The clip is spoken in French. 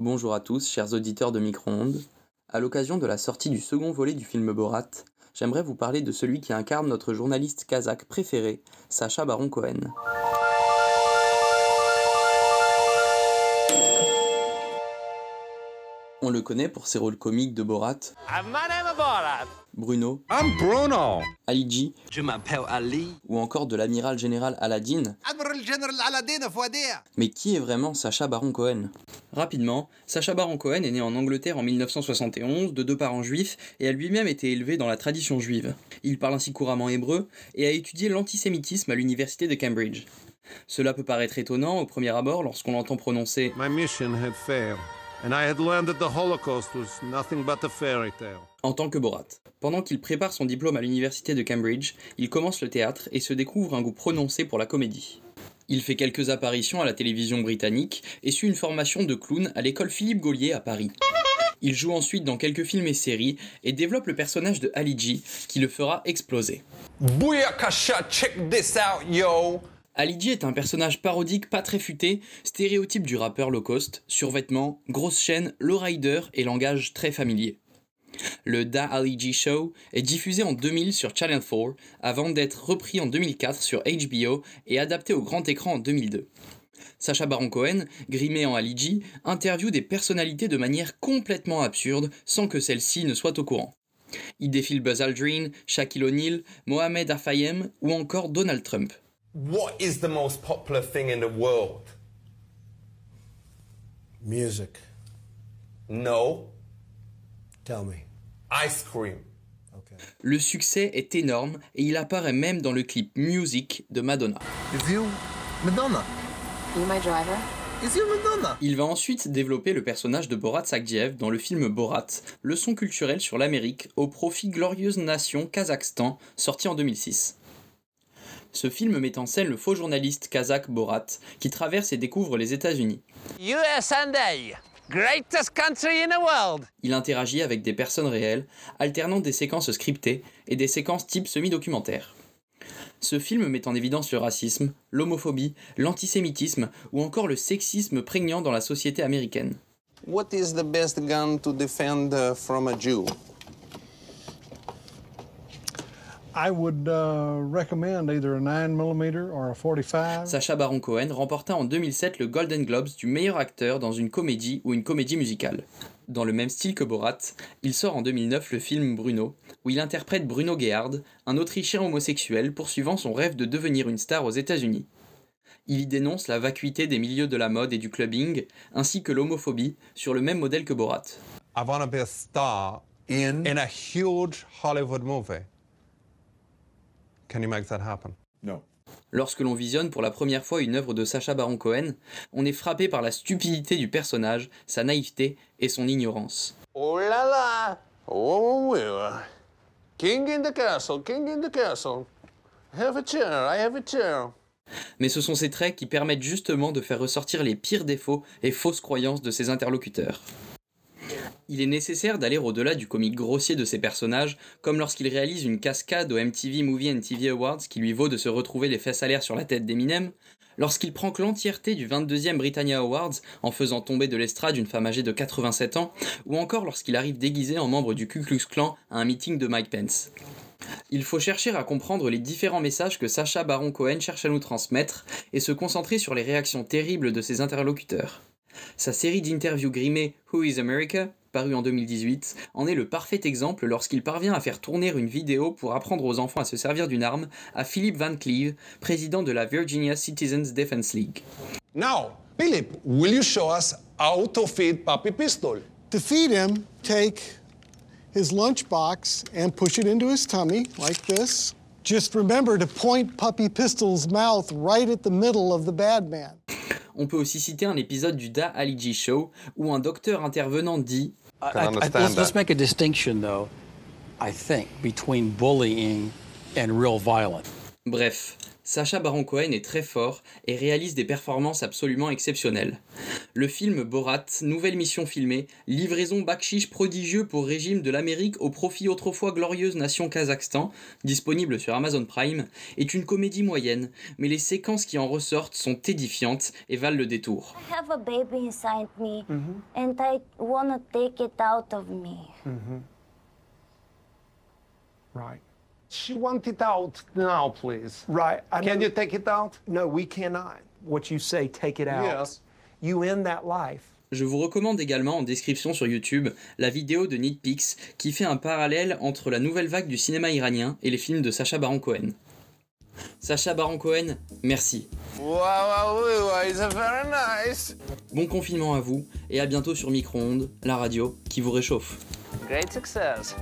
Bonjour à tous, chers auditeurs de Micro-ondes. À l'occasion de la sortie du second volet du film Borat, j'aimerais vous parler de celui qui incarne notre journaliste kazakh préféré, Sacha Baron Cohen. On le connaît pour ses rôles comiques de Borat, Bruno, I'm Bruno. Ali G Je m'appelle Ali. ou encore de l'amiral général Aladdin. Mais qui est vraiment Sacha Baron Cohen? Rapidement, Sacha Baron Cohen est né en Angleterre en 1971 de deux parents juifs et a lui-même été élevé dans la tradition juive. Il parle ainsi couramment hébreu et a étudié l'antisémitisme à l'université de Cambridge. Cela peut paraître étonnant au premier abord lorsqu'on l'entend prononcer My mission had failed, and I had learned that the Holocaust was nothing but a fairy tale. en tant que Borat. Pendant qu'il prépare son diplôme à l'université de Cambridge, il commence le théâtre et se découvre un goût prononcé pour la comédie. Il fait quelques apparitions à la télévision britannique et suit une formation de clown à l'école Philippe Gaulier à Paris. Il joue ensuite dans quelques films et séries et développe le personnage de Ali G qui le fera exploser. Booyakasha, check this out, yo. Ali G est un personnage parodique pas très futé, stéréotype du rappeur low cost, survêtement, grosse chaîne, lowrider et langage très familier. Le Da Ali G Show est diffusé en 2000 sur Channel 4 avant d'être repris en 2004 sur HBO et adapté au grand écran en 2002. Sacha Baron Cohen, grimé en Ali G, interviewe des personnalités de manière complètement absurde sans que celles-ci ne soient au courant. Il défile Buzz Aldrin, Shaquille O'Neal, Mohamed Afayem ou encore Donald Trump. What is the most popular thing in the world? Music. No. Tell me. Ice cream. Okay. Le succès est énorme et il apparaît même dans le clip Music de Madonna. Is you Madonna? You my driver? Is you Madonna? Il va ensuite développer le personnage de Borat Sagdiev dans le film Borat, leçon culturelle sur l'Amérique au profit glorieuse nation Kazakhstan, sorti en 2006. Ce film met en scène le faux journaliste kazakh Borat qui traverse et découvre les États-Unis. USA, greatest country in the world. Il interagit avec des personnes réelles, alternant des séquences scriptées et des séquences type semi-documentaire. Ce film met en évidence le racisme, l'homophobie, l'antisémitisme ou encore le sexisme prégnant dans la société américaine. What is the best gun to defend uh, from a Jew? I would uh, recommend either a 9mm or a 45. Sacha Baron Cohen remporta en 2007 le Golden Globes du meilleur acteur dans une comédie ou une comédie musicale. Dans le même style que Borat, il sort en 2009 le film Bruno, où il interprète Bruno Gerhard, un Autrichien homosexuel poursuivant son rêve de devenir une star aux États-Unis. Il y dénonce la vacuité des milieux de la mode et du clubbing, ainsi que l'homophobie, sur le même modèle que Borat. I want to be a star In in a huge Hollywood movie. Can you make that happen? No. Lorsque l'on visionne pour la première fois une œuvre de Sacha Baron Cohen, on est frappé par la stupidité du personnage, sa naïveté et son ignorance. Oh! Oh. King in the castle, king in the castle. Have a chair, I have a chair. Mais ce sont ces traits qui permettent justement de faire ressortir les pires défauts et fausses croyances de ses interlocuteurs. Il est nécessaire d'aller au-delà du comique grossier de ses personnages, comme lorsqu'il réalise une cascade au MTV Movie and TV Awards qui lui vaut de se retrouver les fesses à l'air sur la tête d'Eminem, lorsqu'il que l'entièreté du 22e Britannia Awards en faisant tomber de l'estrade une femme âgée de 87 ans, ou encore lorsqu'il arrive déguisé en membre du Ku Klux Klan à un meeting de Mike Pence. Il faut chercher à comprendre les différents messages que Sacha Baron Cohen cherche à nous transmettre et se concentrer sur les réactions terribles de ses interlocuteurs. Sa série d'interviews grimées Who is America, parue en 2018, en est le parfait exemple lorsqu'il parvient à faire tourner une vidéo pour apprendre aux enfants à se servir d'une arme à Philip Van Cleve, président de la Virginia Citizens Defense League. Now, Philip, will you show us how to feed Puppy Pistol? To feed him, take his lunchbox and push it into his tummy like this. Just remember to point Puppy Pistol's mouth right at the middle of the bad man. On peut aussi citer un épisode du Da Ali G Show où un docteur intervenant dit I can understand let's, let's that? make a distinction, though, I think, between bullying and real violence. Bref, Sacha Baron Cohen est très fort et réalise des performances absolument exceptionnelles. Le film Borat, nouvelle mission filmée, livraison bakchiche prodigieux pour régime de l'Amérique au profit autrefois glorieuse nation Kazakhstan, disponible sur Amazon Prime, est une comédie moyenne, mais les séquences qui en ressortent sont édifiantes et valent le détour. I have a baby inside me, and I want to take it out of me. Right. She want it out now, please. Right. I Can know- you take it out? No, we cannot. What you say, take it out. Yes. You end that life. Je vous recommande également en description sur YouTube la vidéo de Nitpix qui fait un parallèle entre la nouvelle vague du cinéma iranien et les films de Sacha Baron Cohen. Sacha Baron Cohen, merci. Wow, wow, wow, wow, it's very nice. Bon confinement à vous et à bientôt sur Micro-ondes, la radio qui vous réchauffe. Great success.